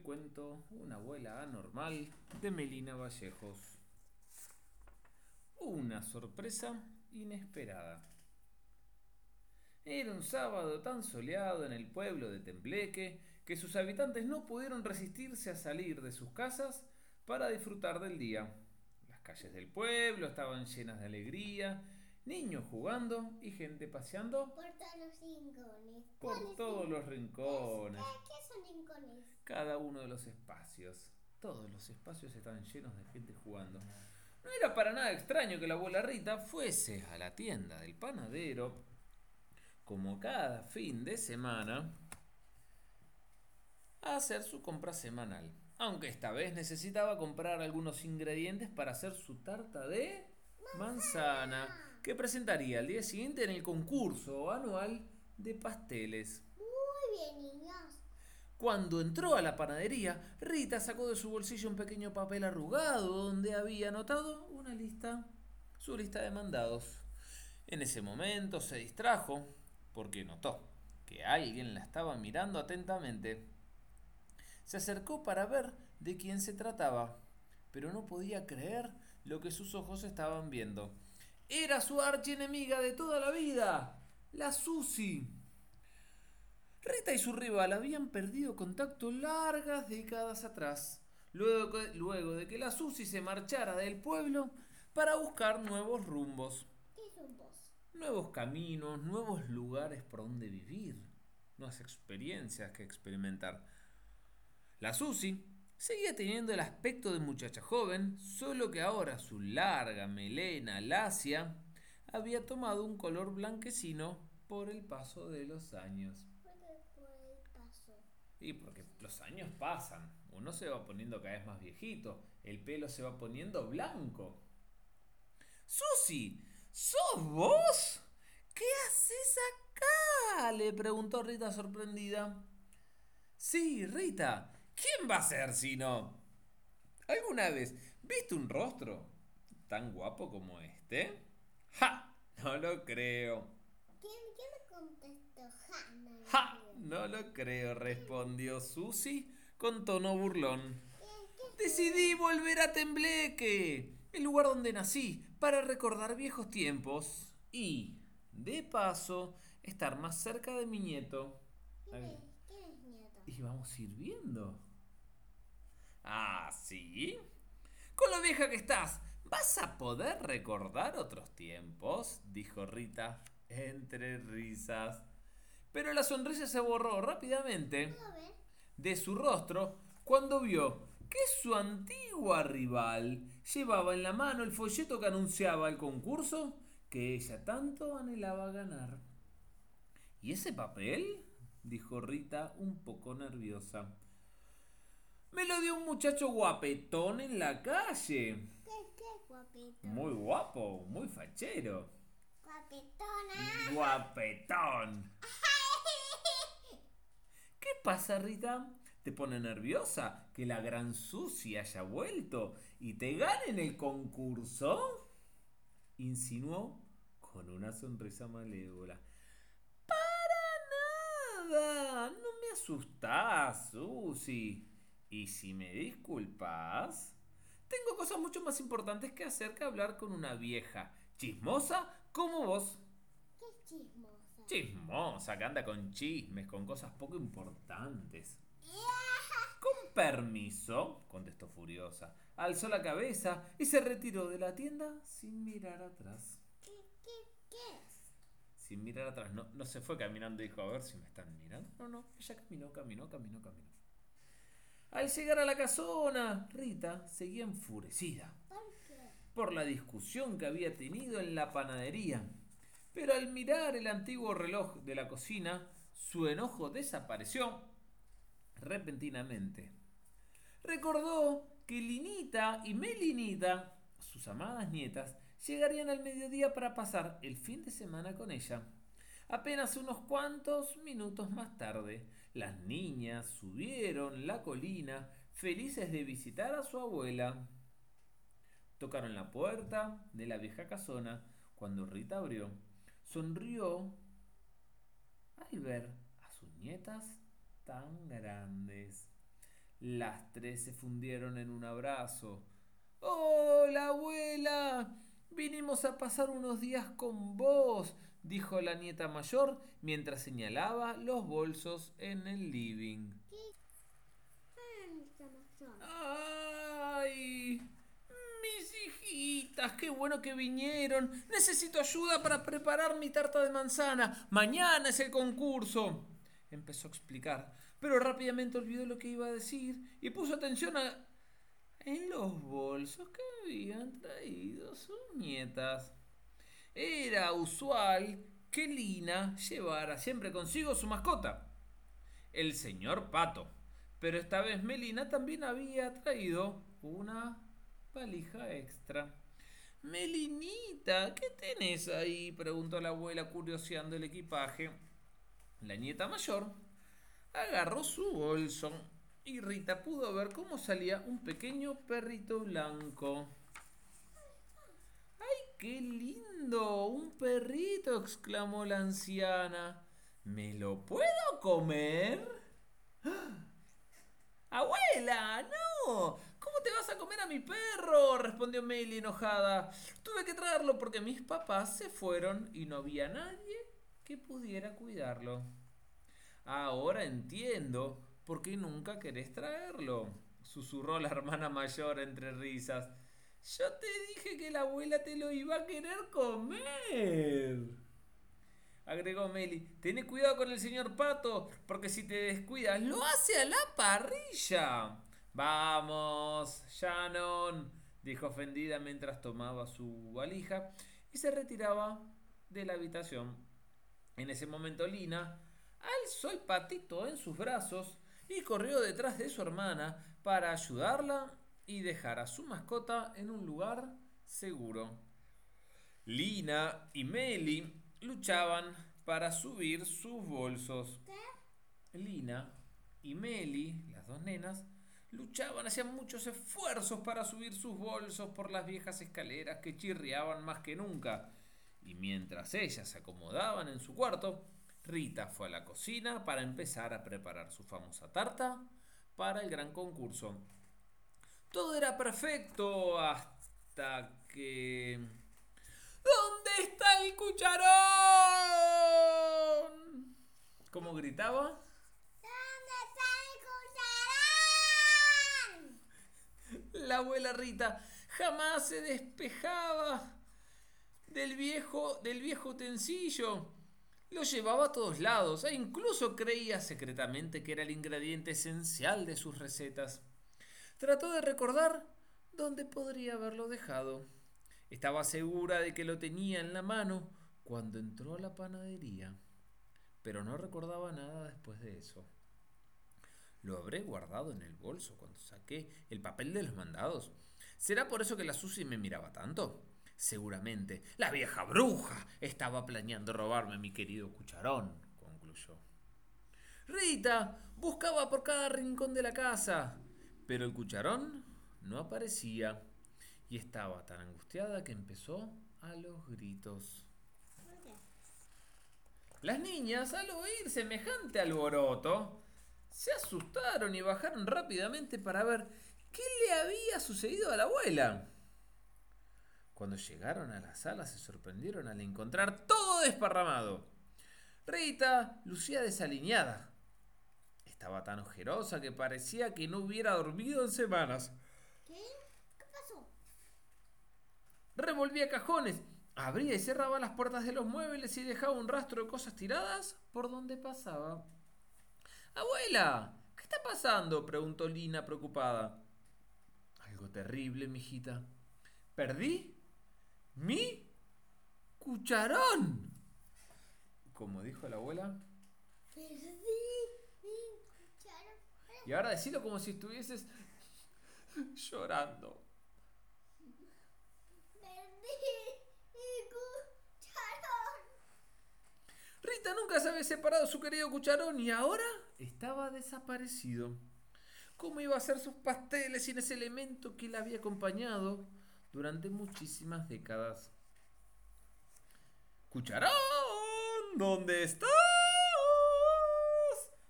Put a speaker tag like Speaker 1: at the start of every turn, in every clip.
Speaker 1: cuento Una abuela anormal de Melina Vallejos. Una sorpresa inesperada. Era un sábado tan soleado en el pueblo de Tembleque que sus habitantes no pudieron resistirse a salir de sus casas para disfrutar del día. Las calles del pueblo estaban llenas de alegría niños jugando y gente paseando
Speaker 2: por todos los rincones.
Speaker 1: Por todos los rincones.
Speaker 2: ¿Qué, son rincones?
Speaker 1: Cada uno de los espacios. Todos los espacios estaban llenos de gente jugando. No era para nada extraño que la abuela Rita fuese a la tienda del panadero, como cada fin de semana, a hacer su compra semanal. Aunque esta vez necesitaba comprar algunos ingredientes para hacer su tarta de manzana que presentaría al día siguiente en el concurso anual de pasteles.
Speaker 2: Muy bien, niños.
Speaker 1: Cuando entró a la panadería, Rita sacó de su bolsillo un pequeño papel arrugado donde había anotado una lista, su lista de mandados. En ese momento se distrajo porque notó que alguien la estaba mirando atentamente. Se acercó para ver de quién se trataba, pero no podía creer lo que sus ojos estaban viendo. Era su archienemiga de toda la vida, la Susi. Rita y su rival habían perdido contacto largas décadas atrás, luego, luego de que la Susi se marchara del pueblo para buscar nuevos rumbos.
Speaker 2: ¿Qué rumbos?
Speaker 1: Nuevos caminos, nuevos lugares por donde vivir, nuevas experiencias que experimentar. La Susi Seguía teniendo el aspecto de muchacha joven, solo que ahora su larga melena lacia había tomado un color blanquecino por el paso de los años.
Speaker 2: Por el paso.
Speaker 1: Y porque los años pasan, uno se va poniendo cada vez más viejito, el pelo se va poniendo blanco. ¡Susi! ¿Sos vos? ¿Qué haces acá? le preguntó Rita sorprendida. Sí, Rita, ¿Quién va a ser si no? ¿Alguna vez viste un rostro tan guapo como este? ¡Ja! No lo creo.
Speaker 2: ¿Quién, me contestó? ¡Ja! No lo,
Speaker 1: ¡Ja!
Speaker 2: creo.
Speaker 1: no lo creo, respondió Susi con tono burlón. Decidí volver a Tembleque, el lugar donde nací, para recordar viejos tiempos y, de paso, estar más cerca de mi nieto.
Speaker 2: ¿Quién es, quién es nieto?
Speaker 1: Y vamos a ir viendo. Ah, ¿sí? Con lo vieja que estás, ¿vas a poder recordar otros tiempos? dijo Rita, entre risas. Pero la sonrisa se borró rápidamente de su rostro cuando vio que su antigua rival llevaba en la mano el folleto que anunciaba el concurso que ella tanto anhelaba ganar. ¿Y ese papel? dijo Rita un poco nerviosa. Me lo dio un muchacho guapetón en la calle.
Speaker 2: ¿Qué, qué guapito?
Speaker 1: Muy guapo, muy fachero.
Speaker 2: Guapetona.
Speaker 1: Guapetón. ¿Qué pasa, Rita? ¿Te pone nerviosa que la gran Susi haya vuelto y te gane en el concurso? Insinuó con una sonrisa malévola. Para nada. No me asustás, Susi. Y si me disculpas, tengo cosas mucho más importantes que hacer que hablar con una vieja chismosa como vos.
Speaker 2: ¿Qué chismosa?
Speaker 1: Chismosa, que anda con chismes, con cosas poco importantes. Con permiso, contestó furiosa. Alzó la cabeza y se retiró de la tienda sin mirar atrás.
Speaker 2: ¿Qué, qué, qué es?
Speaker 1: Sin mirar atrás. No, no se fue caminando y dijo, a ver si me están mirando. No, no, ella caminó, caminó, caminó, caminó. Al llegar a la casona, Rita seguía enfurecida
Speaker 2: ¿Por
Speaker 1: la discusión que había tenido en la panadería. Pero al mirar el antiguo reloj de la cocina, su enojo desapareció repentinamente. Recordó que Linita y Melinita, sus amadas nietas, llegarían al mediodía para pasar el fin de semana con ella. Apenas unos cuantos minutos más tarde, las niñas subieron la colina felices de visitar a su abuela. Tocaron la puerta de la vieja casona cuando Rita abrió. Sonrió al ver a sus nietas tan grandes. Las tres se fundieron en un abrazo. ¡Hola, abuela! Vinimos a pasar unos días con vos, dijo la nieta mayor mientras señalaba los bolsos en el living. ¡Ay! Mis hijitas, qué bueno que vinieron. Necesito ayuda para preparar mi tarta de manzana. Mañana es el concurso. Empezó a explicar, pero rápidamente olvidó lo que iba a decir y puso atención a en los bolsos que habían traído sus nietas. Era usual que Lina llevara siempre consigo su mascota, el señor Pato. Pero esta vez Melina también había traído una valija extra. Melinita, ¿qué tenés ahí? preguntó la abuela curioseando el equipaje. La nieta mayor agarró su bolso y Rita pudo ver cómo salía un pequeño perrito blanco. ¡Ay, qué lindo! ¡Un perrito! exclamó la anciana. ¿Me lo puedo comer? ¡Ah! ¡Abuela! ¡No! ¿Cómo te vas a comer a mi perro? respondió Meli enojada. Tuve que traerlo porque mis papás se fueron y no había nadie que pudiera cuidarlo. Ahora entiendo por qué nunca querés traerlo, susurró la hermana mayor entre risas. Yo te dije que la abuela te lo iba a querer comer. Agregó Meli, ten cuidado con el señor Pato, porque si te descuidas, lo hace a la parrilla. Vamos, Shannon, dijo ofendida mientras tomaba su valija y se retiraba de la habitación. En ese momento Lina alzó el patito en sus brazos y corrió detrás de su hermana para ayudarla y dejar a su mascota en un lugar seguro. Lina y Meli luchaban para subir sus bolsos. Lina y Meli, las dos nenas, luchaban, hacían muchos esfuerzos para subir sus bolsos por las viejas escaleras que chirriaban más que nunca. Y mientras ellas se acomodaban en su cuarto, Rita fue a la cocina para empezar a preparar su famosa tarta para el gran concurso. Todo era perfecto hasta que... ¿Dónde está el cucharón? ¿Cómo gritaba?
Speaker 2: ¿Dónde está el cucharón?
Speaker 1: La abuela Rita jamás se despejaba del viejo, del viejo utensilio. Lo llevaba a todos lados e incluso creía secretamente que era el ingrediente esencial de sus recetas. Trató de recordar dónde podría haberlo dejado. Estaba segura de que lo tenía en la mano cuando entró a la panadería, pero no recordaba nada después de eso. Lo habré guardado en el bolso cuando saqué el papel de los mandados. ¿Será por eso que la Susi me miraba tanto? Seguramente la vieja bruja estaba planeando robarme mi querido cucharón, concluyó. Rita buscaba por cada rincón de la casa, pero el cucharón no aparecía y estaba tan angustiada que empezó a los gritos. Las niñas, al oír semejante alboroto, se asustaron y bajaron rápidamente para ver qué le había sucedido a la abuela. Cuando llegaron a la sala se sorprendieron al encontrar todo desparramado. Rita lucía desaliñada. Estaba tan ojerosa que parecía que no hubiera dormido en semanas.
Speaker 2: ¿Qué? ¿Qué pasó?
Speaker 1: Revolvía cajones, abría y cerraba las puertas de los muebles y dejaba un rastro de cosas tiradas por donde pasaba. Abuela, ¿qué está pasando? preguntó Lina preocupada. Algo terrible, mijita. ¿Perdí? ¿Mi? ¡Cucharón! Como dijo la abuela.
Speaker 2: Perdí.
Speaker 1: Y ahora decilo como si estuvieses llorando.
Speaker 2: Perdí mi cucharón.
Speaker 1: Rita nunca se había separado de su querido cucharón y ahora estaba desaparecido. ¿Cómo iba a hacer sus pasteles sin ese elemento que la había acompañado durante muchísimas décadas? ¡Cucharón! ¿Dónde estás?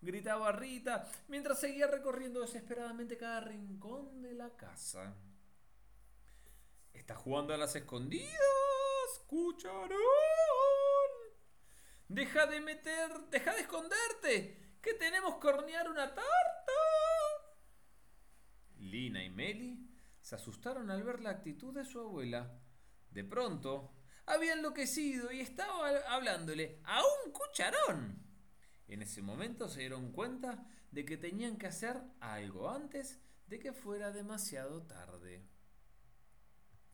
Speaker 1: Gritaba Rita mientras seguía recorriendo desesperadamente cada rincón de la casa. ¿Estás jugando a las escondidas, cucharón? Deja de meter, deja de esconderte, que tenemos que hornear una tarta. Lina y Meli se asustaron al ver la actitud de su abuela. De pronto, había enloquecido y estaba hablándole a un cucharón. En ese momento se dieron cuenta de que tenían que hacer algo antes de que fuera demasiado tarde.